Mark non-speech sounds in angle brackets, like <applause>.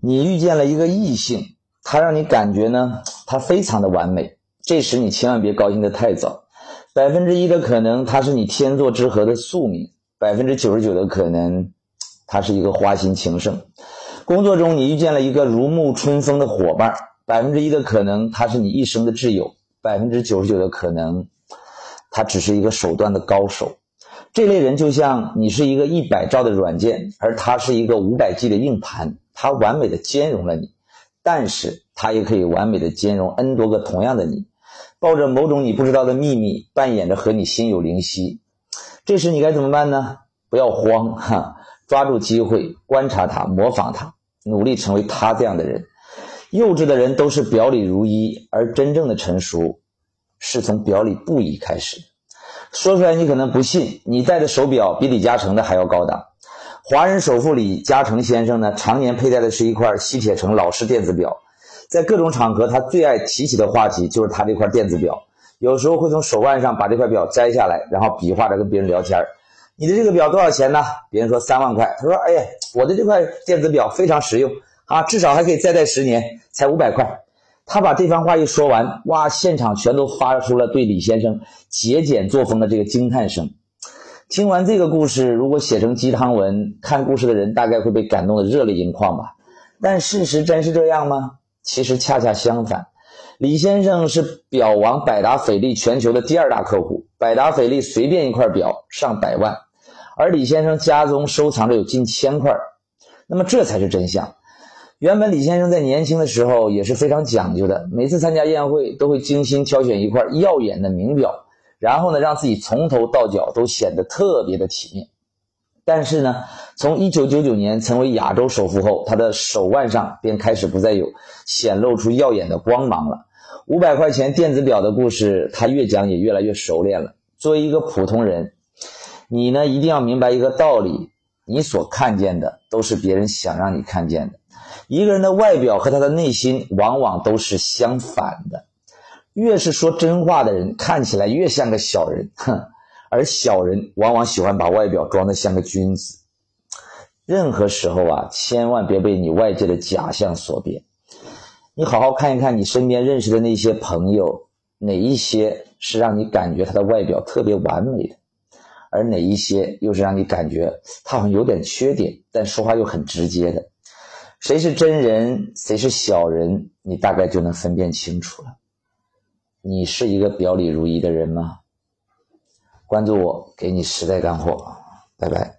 你遇见了一个异性，他让你感觉呢，他非常的完美。这时你千万别高兴的太早，百分之一的可能他是你天作之合的宿命，百分之九十九的可能 <tsk> 他是一个花心情圣。工作中你遇见了一个如沐春风的伙伴，百分之一的可能他是你一生的挚友，百分之九十九的可能他只是一个手段的高手。这类人就像你是一个一百兆的软件，而他是一个五百 G 的硬盘，他完美的兼容了你，但是他也可以完美的兼容 N 多个同样的你。抱着某种你不知道的秘密，扮演着和你心有灵犀。这时你该怎么办呢？不要慌，哈，抓住机会，观察他，模仿他，努力成为他这样的人。幼稚的人都是表里如一，而真正的成熟，是从表里不一开始。说出来你可能不信，你戴的手表比李嘉诚的还要高档。华人首富李嘉诚先生呢，常年佩戴的是一块西铁城老式电子表。在各种场合，他最爱提起的话题就是他这块电子表。有时候会从手腕上把这块表摘下来，然后比划着跟别人聊天你的这个表多少钱呢？别人说三万块。他说：“哎呀，我的这块电子表非常实用啊，至少还可以再戴十年，才五百块。”他把这番话一说完，哇，现场全都发出了对李先生节俭作风的这个惊叹声。听完这个故事，如果写成鸡汤文，看故事的人大概会被感动的热泪盈眶吧。但事实真是这样吗？其实恰恰相反，李先生是表王百达翡丽全球的第二大客户，百达翡丽随便一块表上百万，而李先生家中收藏着有近千块。那么这才是真相。原本李先生在年轻的时候也是非常讲究的，每次参加宴会都会精心挑选一块耀眼的名表，然后呢让自己从头到脚都显得特别的体面。但是呢，从一九九九年成为亚洲首富后，他的手腕上便开始不再有显露出耀眼的光芒了。五百块钱电子表的故事，他越讲也越来越熟练了。作为一个普通人，你呢一定要明白一个道理：你所看见的都是别人想让你看见的。一个人的外表和他的内心往往都是相反的。越是说真话的人，看起来越像个小人，哼。而小人往往喜欢把外表装得像个君子。任何时候啊，千万别被你外界的假象所骗。你好好看一看你身边认识的那些朋友，哪一些是让你感觉他的外表特别完美的，而哪一些又是让你感觉他好像有点缺点，但说话又很直接的。谁是真人，谁是小人，你大概就能分辨清楚了。你是一个表里如一的人吗？关注我，给你实在干货，拜拜。